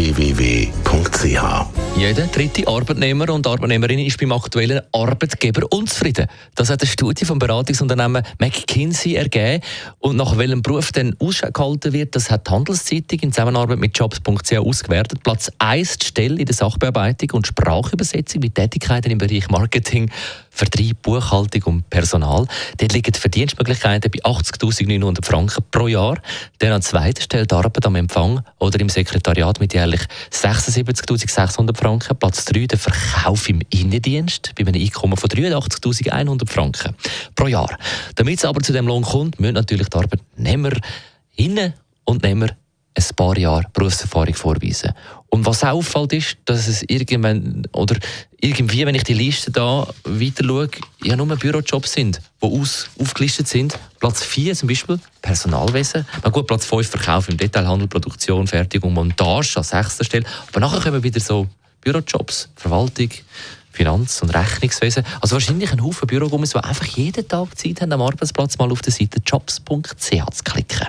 www.kopfwww.ch jeder dritte Arbeitnehmer und Arbeitnehmerin ist beim aktuellen Arbeitgeber unzufrieden. Das hat eine Studie vom Beratungsunternehmen McKinsey ergeben. Und nach welchem Beruf denn Ausschau gehalten wird, das hat die Handelszeitung in Zusammenarbeit mit Jobs.ch ausgewertet. Platz 1 Stelle in der Sachbearbeitung und Sprachübersetzung mit Tätigkeiten im Bereich Marketing, Vertrieb, Buchhaltung und Personal. Dort liegen die Verdienstmöglichkeiten bei 80.900 Franken pro Jahr. Dann an zweiter Stelle die Arbeit am Empfang oder im Sekretariat mit jährlich 76.600 Franken. Platz 3 der Verkauf im Innendienst bei einem Einkommen von 83.100 Franken pro Jahr. Damit es aber zu dem Lohn kommt, müssen natürlich die Arbeitnehmer innen und Nehmer ein paar Jahre Berufserfahrung vorweisen. Und was auffällt ist, dass es irgendwann, oder irgendwie, wenn ich die Liste da weiter schaue, ja nur Bürojobs sind, die aus, aufgelistet sind. Platz 4 zum Beispiel Personalwesen. Na gut, Platz 5 Verkauf im Detailhandel, Produktion, Fertigung, Montage an sechster Stelle. Aber nachher kommen wieder so Bürojobs, Verwaltung, Finanz- und Rechnungswesen. Also wahrscheinlich ein Haufen Bürogummis, die einfach jeden Tag Zeit haben, am Arbeitsplatz mal auf der Seite jobs.ch zu klicken.